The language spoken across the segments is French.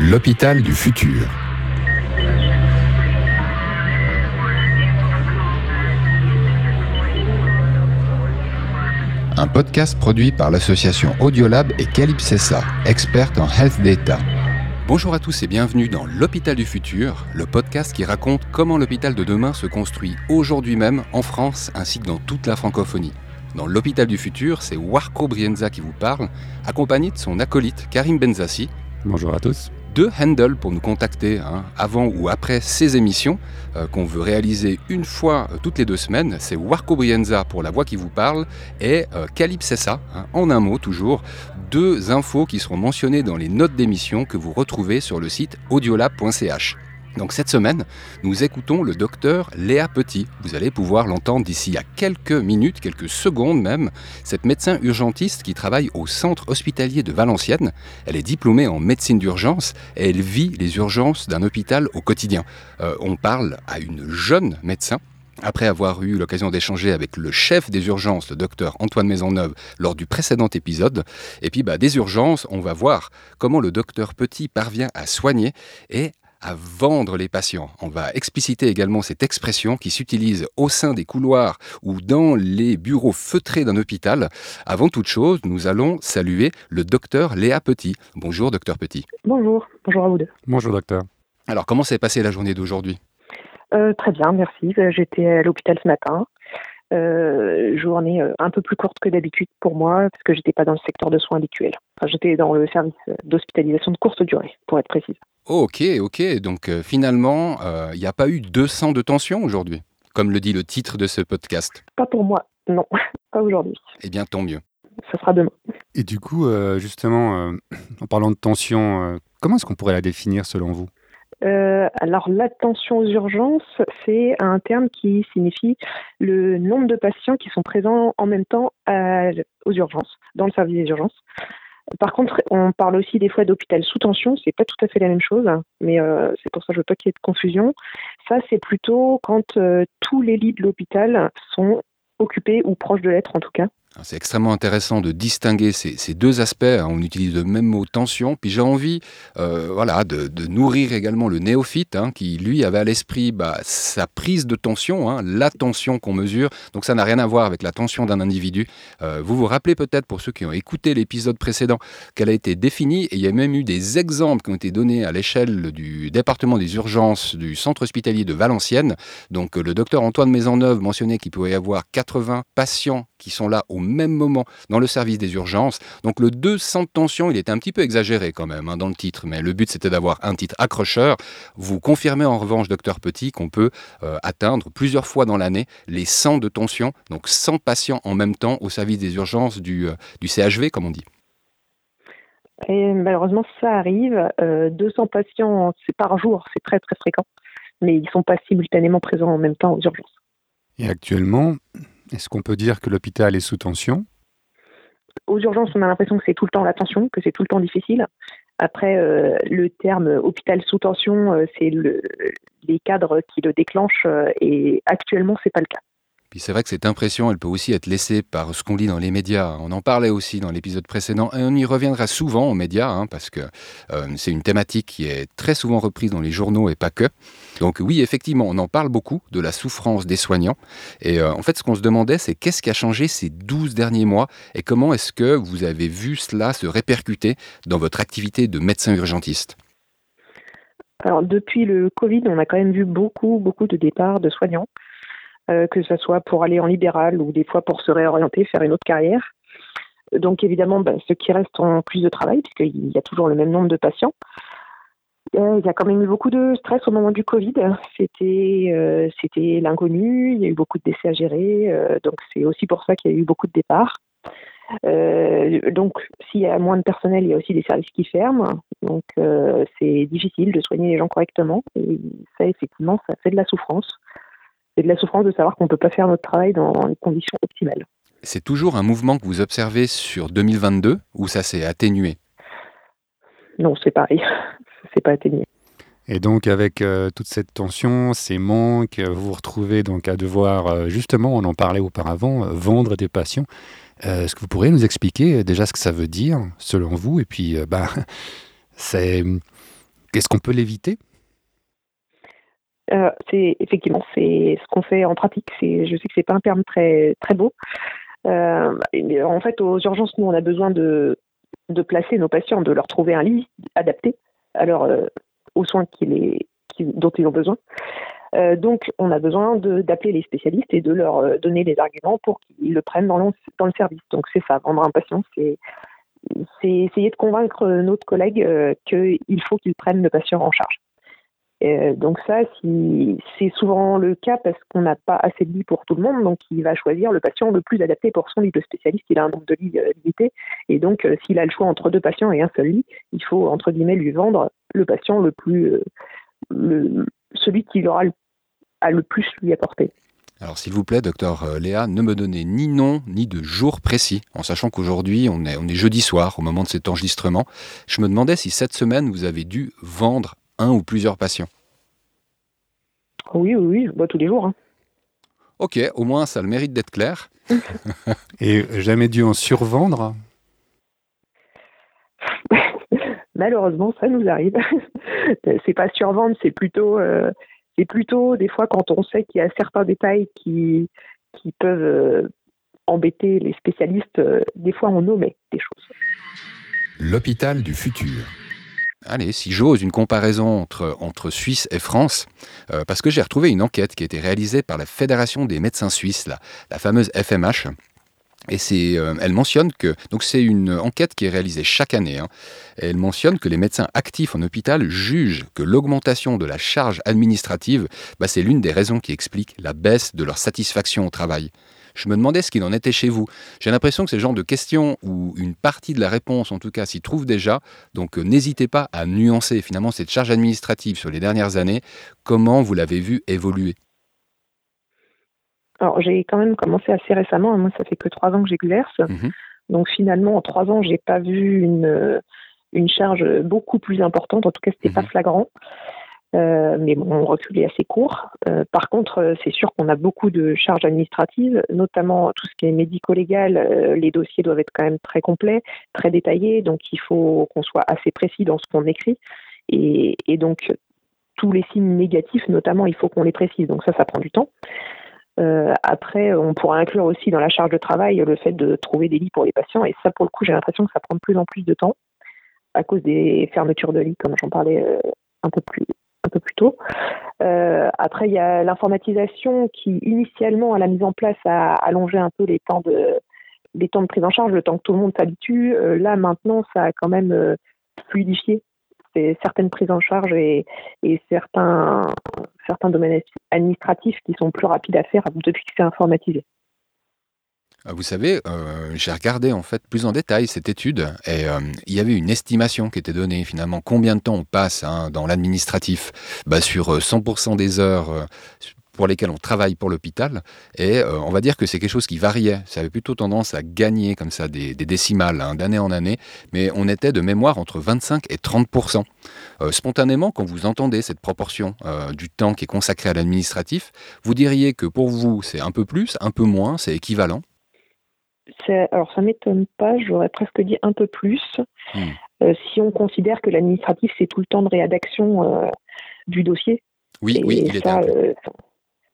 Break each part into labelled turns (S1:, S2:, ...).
S1: L'hôpital du futur. Un podcast produit par l'association Audiolab et Calypsessa, experte en health data. Bonjour à tous et bienvenue dans L'Hôpital du Futur, le podcast qui raconte comment l'hôpital de demain se construit aujourd'hui même en France ainsi que dans toute la francophonie. Dans l'Hôpital du Futur, c'est Warco Brienza qui vous parle, accompagné de son acolyte Karim Benzassi.
S2: Bonjour à tous
S1: deux handles pour nous contacter hein, avant ou après ces émissions euh, qu'on veut réaliser une fois euh, toutes les deux semaines. C'est Warco Brienza pour la voix qui vous parle et euh, hein, en un mot toujours. Deux infos qui seront mentionnées dans les notes d'émission que vous retrouvez sur le site audiolab.ch. Donc cette semaine, nous écoutons le docteur Léa Petit. Vous allez pouvoir l'entendre d'ici à quelques minutes, quelques secondes même. Cette médecin urgentiste qui travaille au centre hospitalier de Valenciennes. Elle est diplômée en médecine d'urgence et elle vit les urgences d'un hôpital au quotidien. Euh, on parle à une jeune médecin après avoir eu l'occasion d'échanger avec le chef des urgences, le docteur Antoine Maisonneuve, lors du précédent épisode, et puis bah, des urgences, on va voir comment le docteur Petit parvient à soigner et à vendre les patients. On va expliciter également cette expression qui s'utilise au sein des couloirs ou dans les bureaux feutrés d'un hôpital. Avant toute chose, nous allons saluer le docteur Léa Petit. Bonjour, docteur Petit.
S3: Bonjour, bonjour à vous deux.
S2: Bonjour, docteur.
S1: Alors, comment s'est passée la journée d'aujourd'hui?
S3: Euh, Très bien, merci. Euh, j'étais à l'hôpital ce matin. Euh, journée un peu plus courte que d'habitude pour moi, parce que j'étais pas dans le secteur de soins habituel. Enfin, j'étais dans le service d'hospitalisation de courte durée, pour être précise.
S1: ok, ok. Donc euh, finalement, il euh, n'y a pas eu 200 de tension aujourd'hui, comme le dit le titre de ce podcast?
S3: Pas pour moi, non, pas aujourd'hui.
S1: Eh bien, tant mieux.
S3: Ça sera demain.
S2: Et du coup, justement, en parlant de tension, comment est-ce qu'on pourrait la définir selon vous?
S3: Euh, alors l'attention aux urgences, c'est un terme qui signifie le nombre de patients qui sont présents en même temps aux urgences, dans le service des urgences. Par contre, on parle aussi des fois d'hôpital sous tension, c'est pas tout à fait la même chose, mais euh, c'est pour ça que je veux pas qu'il y ait de confusion. Ça, c'est plutôt quand euh, tous les lits de l'hôpital sont occupés ou proches de l'être en tout cas.
S1: C'est extrêmement intéressant de distinguer ces, deux aspects. Hein. On utilise le même mot tension. Puis j'ai envie euh, voilà, de, nourrir également le néophyte hein, qui, lui, avait à l'esprit bah, sa prise de tension, hein, la tension qu'on mesure. Donc ça n'a rien à voir avec la tension d'un individu. Euh, vous vous rappelez peut-être, pour ceux qui ont écouté l'épisode précédent, qu'elle a été définie. Et il y a même eu des exemples qui ont été donnés à l'échelle du département des urgences du centre hospitalier de Valenciennes. Donc le docteur Antoine Maisonneuve mentionnait qu'il pouvait y avoir 80 patients qui sont là au même moment dans le service des urgences. Donc le 200 de tension, il était un petit peu exagéré quand même hein, dans le titre, mais le but c'était d'avoir un titre accrocheur. Vous confirmez en revanche, docteur Petit, qu'on peut euh, atteindre plusieurs fois dans l'année les 100 de tension, donc 100 patients en même temps au service des urgences du, euh, du CHV, comme on dit.
S3: Et malheureusement, ça arrive. 200 euh, patients c'est par jour, c'est très très fréquent, mais ils ne sont pas simultanément présents en même temps aux urgences.
S2: Et actuellement, est-ce qu'on peut dire que l'hôpital est sous tension?
S3: Aux urgences, on a l'impression que c'est tout le temps la tension, que c'est tout le temps difficile. Après, euh, le terme hôpital sous tension, euh, c'est les cadres qui le déclenchent euh, et actuellement, c'est pas le cas
S1: c'est vrai que cette impression, elle peut aussi être laissée par ce qu'on lit dans les médias. On en parlait aussi dans l'épisode précédent et on y reviendra souvent aux médias hein, parce que euh, c'est une thématique qui est très souvent reprise dans les journaux et pas que. Donc oui, effectivement, on en parle beaucoup de la souffrance des soignants. Et euh, en fait, ce qu'on se demandait, c'est qu'est-ce qui a changé ces 12 derniers mois et comment est-ce que vous avez vu cela se répercuter dans votre activité de médecin urgentiste?
S3: Alors depuis le Covid, on a quand même vu beaucoup, beaucoup de départs de soignants. Euh, que ce soit pour aller en libéral ou des fois pour se réorienter, faire une autre carrière. Donc évidemment, ben, ceux qui restent ont plus de travail puisqu'il y a toujours le même nombre de patients. Euh, il y a quand même eu beaucoup de stress au moment du Covid. C'était euh, c'était l'inconnu, il y a eu beaucoup de décès à gérer, donc c'est aussi pour ça qu'il y a eu beaucoup de départs. donc, s'il y a moins de personnel, il y a aussi des services qui ferment. Donc, c'est difficile de soigner les gens correctement. Et ça, effectivement, ça fait de la souffrance c'est de la souffrance de savoir qu'on ne peut pas faire notre travail dans les conditions optimales.
S1: C'est toujours un mouvement que vous observez sur 2022 ou ça s'est atténué?
S3: Non, c'est pareil. c'est pas atténué.
S2: Et donc avec euh, toute cette tension, ces manques, vous vous retrouvez donc à devoir, euh, justement, on en parlait auparavant, euh, vendre des patients. Est-ce que vous pourriez nous expliquer déjà ce que ça veut dire, selon vous? Et puis, bah, c'est Est-ce qu'on peut l'éviter?
S3: C'est effectivement c'est ce qu'on fait en pratique. C'est, je sais que c'est pas un terme très très beau. en fait, aux urgences, nous, on a besoin de placer nos patients, de leur trouver un lit adapté alors, aux soins dont ils ont besoin. Euh, donc, on a besoin d'appeler les spécialistes et de leur euh, donner des arguments pour qu'ils le prennent dans le, service. Donc, c'est ça, vendre un patient, c'est essayer de convaincre notre collègue euh, qu'il faut qu'il prenne le patient en charge. Euh, donc ça, c'est souvent le cas parce qu'on n'a pas assez de lits pour tout le monde, donc il va choisir le patient le plus adapté pour son lit. de spécialiste, il a un nombre de lits euh, limité, et donc euh, s'il a le choix entre deux patients et un seul lit, il faut entre guillemets lui vendre le patient le plus, celui qui aura le, le plus lui apporter.
S1: Alors s'il vous plaît, docteur Léa, ne me donnez ni nom ni de jour précis, en sachant qu'aujourd'hui on est, on est jeudi soir au moment de cet enregistrement. Je me demandais si cette semaine vous avez dû vendre un ou plusieurs patients
S3: Oui, oui, oui, tous les jours. Hein.
S1: Ok, au moins ça a le mérite d'être clair.
S2: Et jamais dû en survendre?
S3: Malheureusement, ça nous arrive. c'est pas survendre, c'est plutôt, euh, c'est plutôt des fois quand on sait qu'il y a certains détails qui, qui peuvent euh, embêter les spécialistes, euh, des fois on omet des choses.
S1: L'hôpital du futur allez, si j'ose, une comparaison entre, Suisse et France, euh, parce que j'ai retrouvé une enquête qui a été réalisée par la Fédération des médecins suisses, la, la fameuse FMH. Et c'est, euh, elle mentionne que, donc c'est une enquête qui est réalisée chaque année, hein, elle mentionne que les médecins actifs en hôpital jugent que l'augmentation de la charge administrative, bah, c'est l'une des raisons qui explique la baisse de leur satisfaction au travail. Je me demandais ce qu'il en était chez vous. J'ai l'impression que c'est le genre de questions où une partie de la réponse, en tout cas, s'y trouve déjà. Donc euh, n'hésitez pas à nuancer finalement cette charge administrative sur les dernières années. Comment vous l'avez vu évoluer?
S3: Alors j'ai quand même commencé assez récemment. Moi, ça fait que trois ans que j'exerce. Mhm. Donc finalement, en trois ans, j'ai pas vu une, une charge beaucoup plus importante. En tout cas, c'était n'était pas mhm. flagrant. Euh, mais bon, mon recul est assez court. Euh, par contre, euh, c'est sûr qu'on a beaucoup de charges administratives, notamment tout ce qui est médico-légal. les dossiers doivent être quand même très complets, très détaillés, donc il faut qu'on soit assez précis dans ce qu'on écrit. Et, donc, tous les signes négatifs, notamment, il faut qu'on les précise. Donc ça, ça prend du temps. après, on pourra inclure aussi dans la charge de travail le fait de trouver des lits pour les patients. Et ça, pour le coup, j'ai l'impression que ça prend de plus en plus de temps à cause des fermetures de lits, comme j'en parlais un peu plus un peu plus tôt. Euh, après, il y a l'informatisation qui, initialement, à la mise en place, a allongé un peu les temps de, les temps de prise en charge, le temps que tout le monde s'habitue. Euh, là, maintenant, ça a quand même euh, fluidifié certaines prises en charge et, et, certains, certains domaines administratifs qui sont plus rapides à faire depuis que c'est informatisé.
S1: Ah, vous savez, euh, j'ai regardé en fait plus en détail cette étude et euh, il y avait une estimation qui était donnée finalement combien de temps on passe hein, dans l'administratif bah, sur 100% euh, des heures pour lesquelles on travaille pour l'hôpital et on va dire que c'est quelque chose qui variait. Ça avait plutôt tendance à gagner comme ça des, décimales hein, d'année en année, mais on était de mémoire entre 25 et 30%. spontanément, quand vous entendez cette proportion du temps qui est consacré à l'administratif, vous diriez que pour vous c'est un peu plus, un peu moins, c'est équivalent
S3: alors ça m'étonne pas, j'aurais presque dit un peu plus, hmm. euh, si on considère que l'administratif c'est tout le temps de rédaction euh, du dossier.
S1: Oui, oui, il est euh,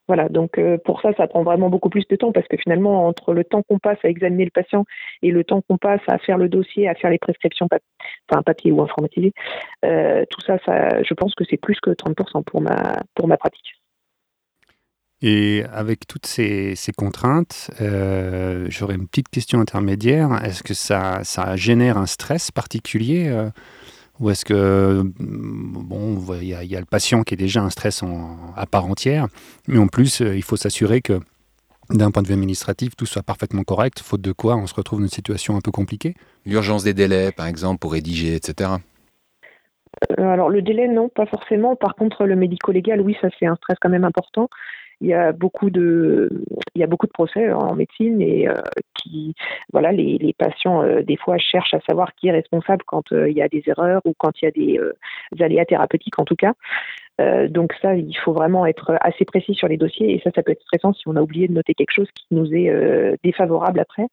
S3: voilà, donc pour ça, ça prend vraiment beaucoup plus de temps parce que finalement, entre le temps qu'on passe à examiner le patient et le temps qu'on passe à faire le dossier, à faire les prescriptions, enfin papier ou informatisé, tout ça, ça, je pense que c'est plus que 30% pour ma, pour ma pratique.
S2: Et avec toutes ces, contraintes, euh, j'aurais une petite question intermédiaire. Est-ce que ça, ça génère un stress particulier euh, Ou est-ce que, bon, il y, a le patient qui est déjà un stress à part entière, mais en plus, euh, il faut s'assurer que d'un point de vue administratif, tout soit parfaitement correct, faute de quoi on se retrouve dans une situation un peu compliquée?
S1: L'urgence des délais, par exemple, pour rédiger, etc.
S3: alors le délai, non, pas forcément. Par contre, le médico-légal, oui, ça c'est un stress quand même important il y a beaucoup de il y a beaucoup de procès en médecine et euh, qui voilà les, les patients euh, des fois cherchent à savoir qui est responsable quand euh, il y a des erreurs ou quand il y a des, aléas thérapeutiques en tout cas. Donc ça il faut vraiment être assez précis sur les dossiers et ça ça peut être stressant si on a oublié de noter quelque chose qui nous est défavorable après.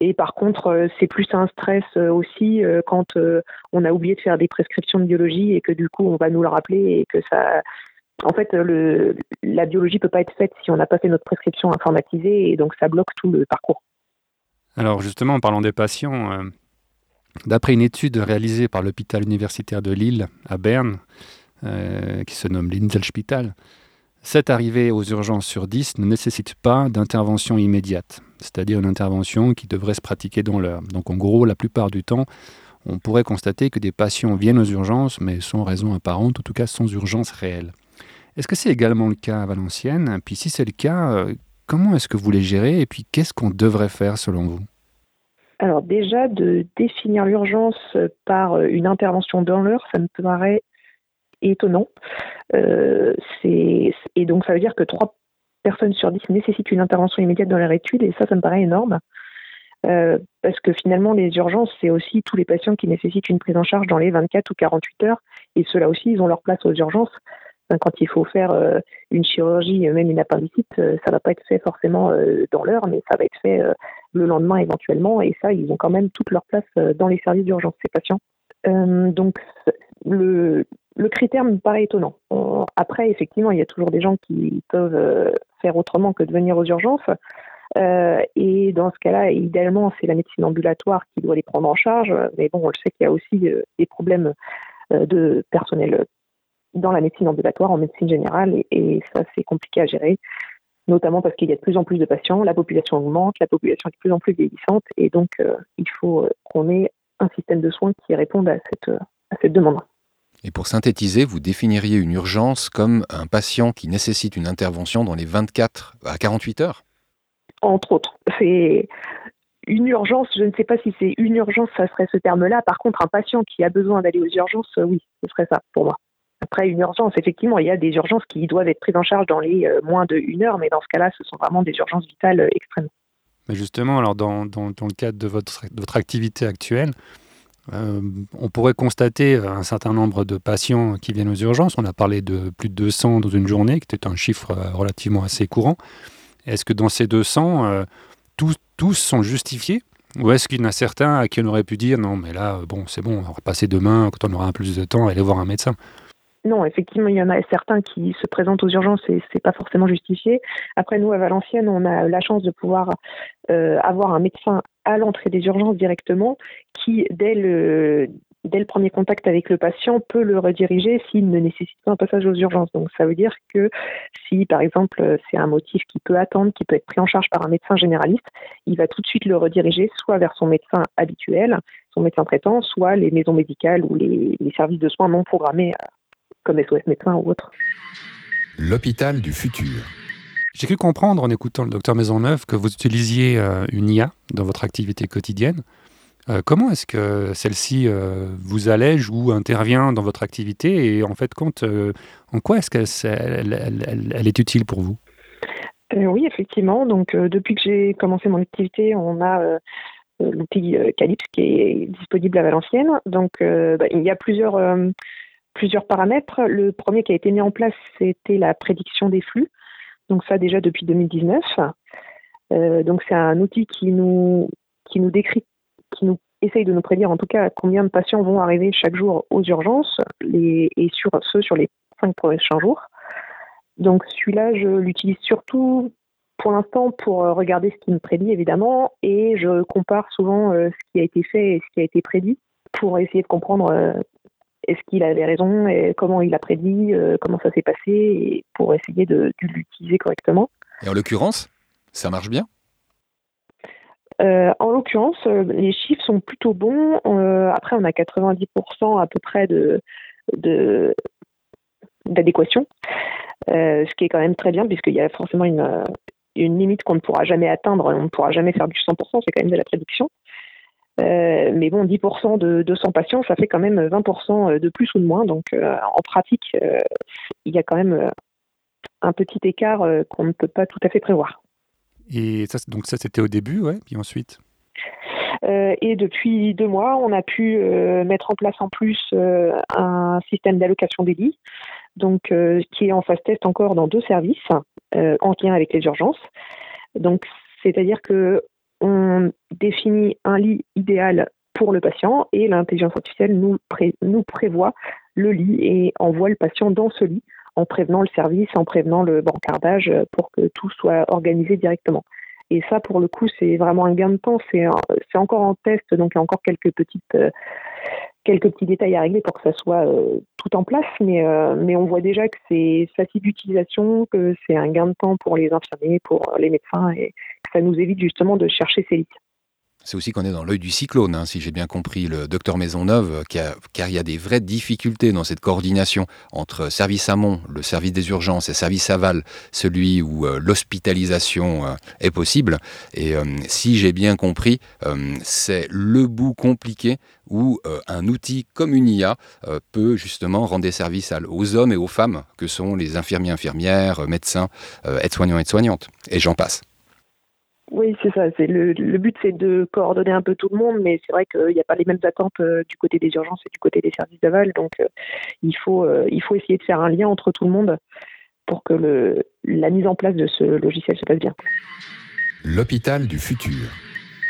S3: Et par contre, c'est plus un stress aussi quand on a oublié de faire des prescriptions de biologie et que du coup, on va nous le rappeler et que ça, en fait, le, la biologie peut pas être faite si on n'a pas fait notre prescription informatisée et donc ça bloque tout le parcours.
S2: Alors justement, en parlant des patients, euh, d'après une étude réalisée par l'hôpital universitaire de Lille à Berne, euh, qui se nomme l'Inselspital, 7 arrivées aux urgences sur 10 ne nécessitent pas d'intervention immédiate, c'est-à-dire une intervention qui devrait se pratiquer dans l'heure. Donc en gros, la plupart du temps, on pourrait constater que des patients viennent aux urgences, mais sans raison apparente, en tout cas sans urgence réelle. Est-ce que c'est également le cas à Valenciennes? Puis si c'est le cas, euh, comment est-ce que vous les gérez et puis qu'est-ce qu'on devrait faire selon vous?
S3: Alors déjà, de définir l'urgence par une intervention dans l'heure, ça me paraît étonnant. Euh, et donc ça veut dire que trois personnes sur dix nécessitent une intervention immédiate dans leur étude et ça, ça me paraît énorme. Euh, parce que finalement, les urgences, c'est aussi tous les patients qui nécessitent une prise en charge dans les 24 ou 48 heures. Et ceux-là aussi, ils ont leur place aux urgences quand il faut faire euh, une chirurgie, même une appendicite, euh, ça va pas être fait forcément euh, dans l'heure, mais ça va être fait le lendemain éventuellement. Et ça, ils ont quand même toute leur place dans les services d'urgence, ces patients. donc, le critère me paraît étonnant. après, effectivement, il y a toujours des gens qui peuvent faire autrement que de venir aux urgences. et dans ce cas-là, idéalement, c'est la médecine ambulatoire qui doit les prendre en charge. Mais bon, on le sait qu'il y a aussi des problèmes de personnel dans la médecine ambulatoire, en médecine générale, et, ça c'est compliqué à gérer, notamment parce qu'il y a de plus en plus de patients, la population augmente, la population est de plus en plus vieillissante, et donc euh, il faut euh, qu'on ait un système de soins qui réponde à cette, à cette demande.
S1: Et pour synthétiser, vous définiriez une urgence comme un patient qui nécessite une intervention dans les 24 à 48 heures?
S3: Entre autres. C'est une urgence, je ne sais pas si c'est une urgence, ça serait ce terme-là. Par contre, un patient qui a besoin d'aller aux urgences, oui, ce serait ça pour moi. Après, une urgence, effectivement, il y a des urgences qui doivent être prises en charge dans les euh, moins de une heure, mais dans ce cas-là, ce sont vraiment des urgences vitales euh, extrêmes.
S2: Mais justement, alors dans, dans, le cadre de votre, votre activité actuelle, euh, on pourrait constater un certain nombre de patients qui viennent aux urgences. On a parlé de plus de 200 dans une journée, qui était un chiffre relativement assez courant. Est-ce que dans ces 200, tous, tous sont justifiés? Ou est-ce qu'il y en a certains à qui on aurait pu dire non, mais là, bon, c'est bon, on va passer demain, quand on aura un plus de temps, aller voir un médecin?
S3: Non, effectivement, il y en a certains qui se présentent aux urgences et c'est pas forcément justifié. Après, nous, à Valenciennes, on a la chance de pouvoir euh, avoir un médecin à l'entrée des urgences directement qui, dès le, dès le premier contact avec le patient, peut le rediriger s'il ne nécessite pas un passage aux urgences. Donc, ça veut dire que si, par exemple, c'est un motif qui peut attendre, qui peut être pris en charge par un médecin généraliste, il va tout de suite le rediriger soit vers son médecin habituel, son médecin traitant, soit les maisons médicales ou les, les services de soins non programmés comme SOS médecin ou autre.
S1: L'hôpital du futur.
S2: J'ai cru comprendre en écoutant le docteur Maisonneuve que vous utilisiez euh, une IA dans votre activité quotidienne. Euh, comment est-ce que celle-ci euh, vous allège ou intervient dans votre activité et en fait, compte, en quoi est-ce qu'elle elle, est utile pour vous?
S3: Oui, effectivement. Donc, depuis que j'ai commencé mon activité, on a l'outil Calypse qui est disponible à Valenciennes. Donc, bah, il y a plusieurs plusieurs paramètres. Le premier qui a été mis en place, c'était la prédiction des flux. Donc ça déjà depuis 2019. Euh, donc c'est un outil qui nous qui nous décrit, qui nous essaye de nous prédire en tout cas combien de patients vont arriver chaque jour aux urgences et sur ceux sur les cinq prochains jours. Donc celui-là, je l'utilise surtout pour l'instant pour regarder ce qui me prédit évidemment et je compare souvent euh, ce qui a été fait et ce qui a été prédit pour essayer de comprendre euh, est-ce qu'il avait raison et comment il a prédit, euh, comment ça s'est passé, et pour essayer de, l'utiliser correctement.
S1: Et en l'occurrence, ça marche bien?
S3: Euh, en l'occurrence, euh, les chiffres sont plutôt bons. après, on a 90% à peu près de, d'adéquation, ce qui est quand même très bien puisqu'il y a forcément une, une limite qu'on ne pourra jamais atteindre. On ne pourra jamais faire du 100%, c'est quand même de la prédiction. Euh, mais bon, 10% de 200 patients, ça fait quand même 20% de plus ou de moins. Donc, euh, en pratique, euh, il y a quand même un petit écart qu'on ne peut pas tout à fait prévoir.
S2: Et ça, donc ça, c'était au début, ouais. Puis ensuite?
S3: Et depuis deux mois, on a pu mettre en place en plus un système d'allocation des lits, donc qui est en phase test encore dans deux services en lien avec les urgences. Donc, c'est-à-dire que on définit un lit idéal pour le patient et l'intelligence artificielle nous, prévoit le lit et envoie le patient dans ce lit en prévenant le service, en prévenant le bancardage pour que tout soit organisé directement. Et ça, pour le coup, c'est vraiment un gain de temps. C'est encore en test, donc il y a encore quelques petites euh, quelques petits détails à régler pour que ça soit euh, tout en place, mais, euh, mais on voit déjà que c'est facile d'utilisation, que c'est un gain de temps pour les infirmiers, pour les médecins, et que ça nous évite justement de chercher ces lits.
S1: C'est aussi qu'on est dans l'œil du cyclone, hein, si j'ai bien compris le docteur Maisonneuve, car il y a des vraies difficultés dans cette coordination entre service amont, le service des urgences, et service aval, celui où euh, l'hospitalisation euh, est possible. Et euh, si j'ai bien compris, c'est le bout compliqué où un outil comme une IA peut justement rendre des services aux hommes et aux femmes, que sont les infirmiers, infirmières, médecins, aides-soignants, aides-soignantes, et j'en passe.
S3: Oui, c'est ça. C'est le, but, c'est de coordonner un peu tout le monde, mais c'est vrai qu'il n'y a pas les mêmes attentes euh, du côté des urgences et du côté des services d'aval. Donc, euh, il faut euh, il faut essayer de faire un lien entre tout le monde pour que le, la mise en place de ce logiciel se passe bien.
S1: L'hôpital du futur.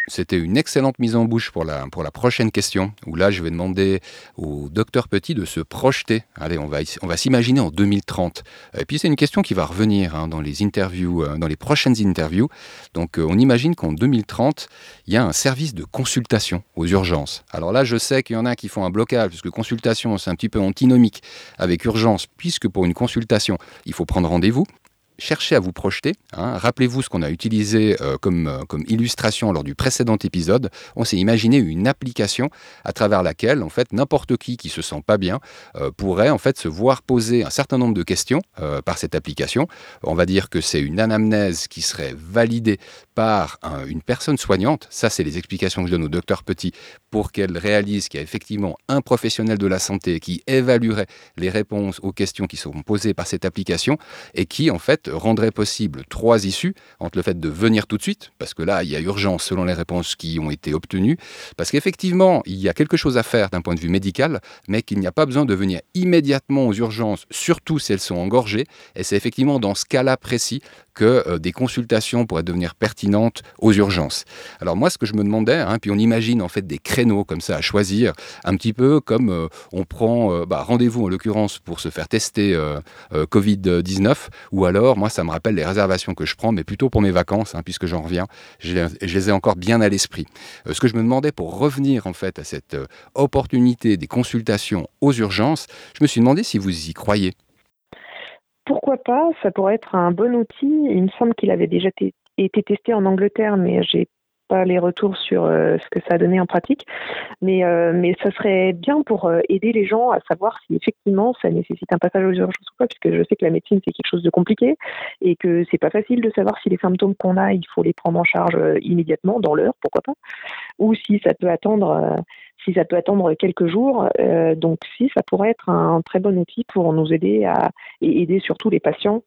S1: C'était une excellente mise en bouche pour la, pour la prochaine question, où là, je vais demander au docteur Petit de se projeter. Allez, on va, on va s'imaginer en 2030. Et puis, c'est une question qui va revenir hein, dans les interviews, euh, dans les prochaines interviews. Donc, euh, on imagine qu'en 2030, il y a un service de consultation aux urgences. Alors là, je sais qu'il y en a qui font un blocage, puisque consultation, c'est un petit peu antinomique avec urgence, puisque pour une consultation, il faut prendre rendez-vous cherchez à vous projeter. Hein. Rappelez-vous ce qu'on a utilisé euh, comme, euh, comme illustration lors du précédent épisode. On s'est imaginé une application à travers laquelle, en fait, n'importe qui qui se sent pas bien euh, pourrait en fait se voir poser un certain nombre de questions par cette application. On va dire que c'est une anamnèse qui serait validée par une personne soignante. Ça, c'est les explications que je donne au docteur Petit pour qu'elle réalise qu'il y a effectivement un professionnel de la santé qui évaluerait les réponses aux questions qui seront posées par cette application et qui, en fait, rendrait possible trois issues entre le fait de venir tout de suite, parce que là, il y a urgence selon les réponses qui ont été obtenues, parce qu'effectivement, il y a quelque chose à faire d'un point de vue médical, mais qu'il n'y a pas besoin de venir immédiatement aux urgences, surtout si elles sont engorgées, et c'est effectivement dans ce cas-là précis que euh, des consultations pourraient devenir pertinentes aux urgences. Alors moi, ce que je me demandais, hein, puis on imagine en fait des créneaux comme ça à choisir, un petit peu comme euh, on prend euh, bah, rendez-vous en l'occurrence pour se faire tester Covid-19, ou alors, moi, ça me rappelle les réservations que je prends, mais plutôt pour mes vacances, hein, puisque j'en reviens, je je les, ai encore bien à l'esprit. ce que je me demandais pour revenir en fait à cette opportunité des consultations aux urgences, je me suis demandé si vous y croyez
S3: pourquoi pas Ça pourrait être un bon outil. Il me semble qu'il avait déjà été testé en Angleterre, mais j'ai pas les retours sur euh, ce que ça a donné en pratique, mais euh, mais ça serait bien pour euh, aider les gens à savoir si effectivement ça nécessite un passage aux urgences ou pas, puisque je sais que la médecine c'est quelque chose de compliqué et que c'est pas facile de savoir si les symptômes qu'on a il faut les prendre en charge immédiatement dans l'heure, pourquoi pas, ou si ça peut attendre si ça peut attendre quelques jours. Donc si, ça pourrait être un très bon outil pour nous aider à, et aider surtout les patients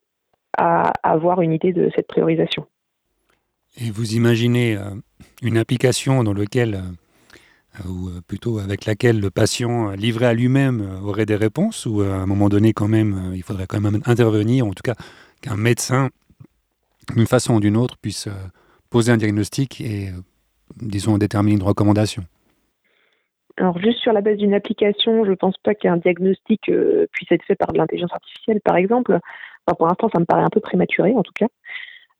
S3: à, avoir une idée de cette priorisation.
S2: Et vous imaginez euh, une application dans laquelle, euh, ou plutôt avec laquelle le patient livré à lui-même aurait des réponses, ou à un moment donné quand même, il faudrait quand même intervenir, en tout cas qu'un médecin, d'une façon ou d'une autre, puisse poser un diagnostic et, disons, déterminer une recommandation?
S3: Alors juste sur la base d'une application, je ne pense pas qu'un diagnostic euh, puisse être fait par de l'intelligence artificielle, par exemple. pour l'instant, ça me paraît un peu prématuré, en tout cas.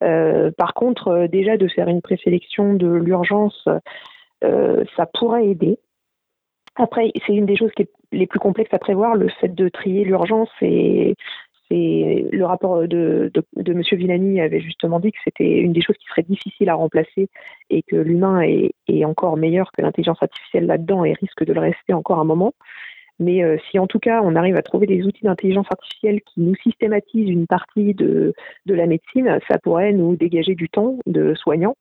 S3: Euh, par contre, euh, déjà de faire une présélection de l'urgence, ça pourrait aider. Après, c'est une des choses qui est les plus complexes à prévoir, le fait de trier l'urgence et le rapport de, M. Villani avait justement dit que c'était une des choses qui serait difficile à remplacer et que l'humain est, encore meilleur que l'intelligence artificielle là-dedans et risque de le rester encore un moment. Mais euh, si en tout cas on arrive à trouver des outils d'intelligence artificielle qui nous systématisent une partie de, la médecine, ça pourrait nous dégager du temps de soignants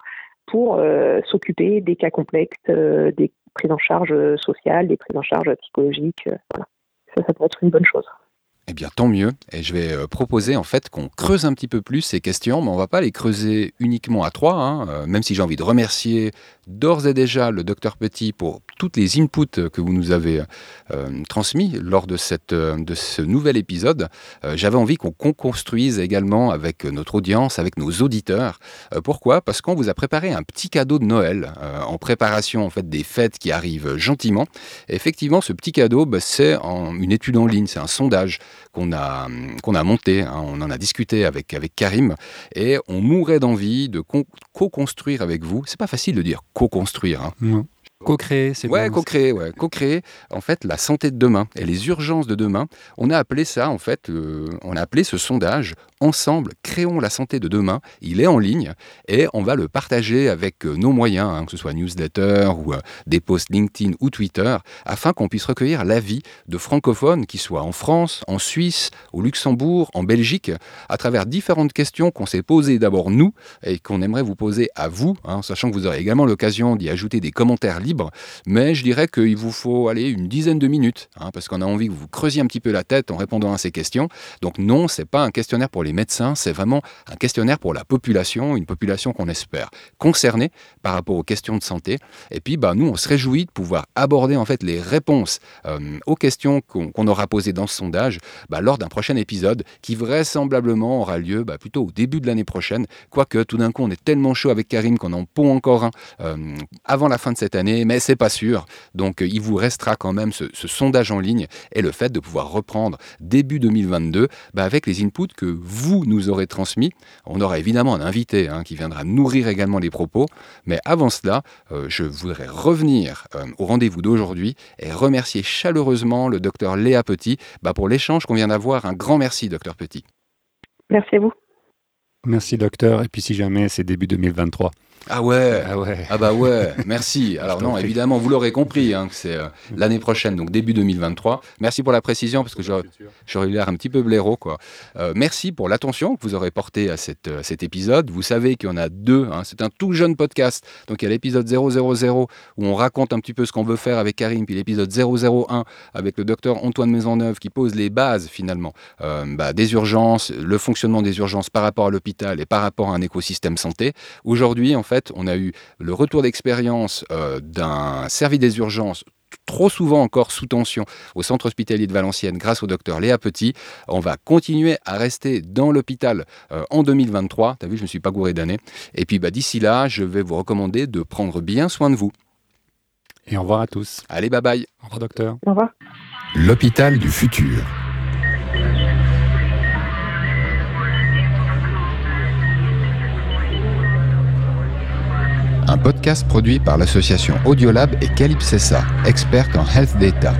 S3: pour euh, s'occuper des cas complexes, euh, des prises en charge sociales, des prises en charge psychologiques. voilà. Ça, ça pourrait être une bonne chose.
S1: Eh bien, tant mieux. Et je vais euh, proposer en fait qu'on creuse un petit peu plus ces questions, mais on va pas les creuser uniquement à trois. Hein. Euh, même si j'ai envie de remercier d'ores et déjà le docteur Petit pour toutes les inputs que vous nous avez transmis lors de, cette, de ce nouvel épisode. J'avais envie qu'on construise également avec notre audience, avec nos auditeurs. pourquoi? Parce qu'on vous a préparé un petit cadeau de Noël en préparation en fait des fêtes qui arrivent gentiment. effectivement, ce petit cadeau, bah, c'est une étude en ligne, c'est un sondage qu'on a, qu'on a monté. Hein. on en a discuté avec, avec Karim et on mourrait d'envie de co-construire avec vous. C'est pas facile de dire co-construire. Hein.
S2: Co-créer, c'est
S1: Ouais, co-créer, ouais. Co-créer, en fait, la santé de demain et les urgences de demain. On a appelé ça, en fait, euh, on a appelé ce sondage Ensemble, créons la santé de demain. Il est en ligne et on va le partager avec euh, nos moyens, hein, que ce soit newsletter ou euh, des posts LinkedIn ou Twitter, afin qu'on puisse recueillir l'avis de francophones qui soient en France, en Suisse, au Luxembourg, en Belgique, à travers différentes questions qu'on s'est posées d'abord nous et qu'on aimerait vous poser à vous, hein, sachant que vous aurez également l'occasion d'y ajouter des commentaires libre, mais je dirais qu'il vous faut aller une dizaine de minutes, hein, parce qu'on a envie que vous creusiez un petit peu la tête en répondant à ces questions. Donc non, c'est pas un questionnaire pour les médecins, c'est vraiment un questionnaire pour la population, une population qu'on espère concernée par rapport aux questions de santé. Et puis, bah, nous, on se réjouit de pouvoir aborder en fait les réponses euh, aux questions qu'on aura posées dans ce sondage bah, lors d'un prochain épisode qui vraisemblablement aura lieu bah, plutôt au début de l'année prochaine. Quoique tout d'un coup, on est tellement chaud avec Karim qu'on en pond encore un euh, avant la fin de cette année mais c'est pas sûr. Donc euh, il vous restera quand même ce, sondage en ligne et le fait de pouvoir reprendre début 2022 bah, avec les inputs que vous nous aurez transmis. On aura évidemment un invité hein, qui viendra nourrir également les propos, mais avant cela, euh, je voudrais revenir euh, au rendez-vous d'aujourd'hui et remercier chaleureusement le docteur Léa Petit bah, pour l'échange qu'on vient d'avoir. Un grand merci, docteur Petit.
S3: Merci à vous.
S2: Merci, docteur. Et puis si jamais c'est début 2023.
S1: Ah ouais. ah ouais Ah bah ouais, merci. Alors non, évidemment, vous l'aurez compris, hein, que c'est euh, l'année prochaine, donc début 2023. Merci pour la précision, parce que j'aurais eu l'air un petit peu blaireau. Quoi. Euh, merci pour l'attention que vous aurez portée à, cette, cet épisode. Vous savez qu'il y en a deux. Hein. c'est un tout jeune podcast. Donc il y a l'épisode 000 où on raconte un petit peu ce qu'on veut faire avec Karim, puis l'épisode 001 avec le docteur Antoine Maisonneuve qui pose les bases finalement euh, bah, des urgences, le fonctionnement des urgences par rapport à l'hôpital et par rapport à un écosystème santé. Aujourd'hui, en fait, on a eu le retour d'expérience euh, d'un service des urgences trop souvent encore sous tension au centre hospitalier de Valenciennes grâce au docteur Léa Petit. On va continuer à rester dans l'hôpital euh, en 2023. T'as vu, je ne me suis pas gouré d'année. Et puis bah, d'ici là, je vais vous recommander de prendre bien soin de vous.
S2: Et au revoir à tous.
S1: Allez, bye bye.
S2: Au revoir docteur.
S3: Au revoir.
S1: L'hôpital du futur. Un podcast produit par l'association Audiolab et Calypsessa, experte en health data.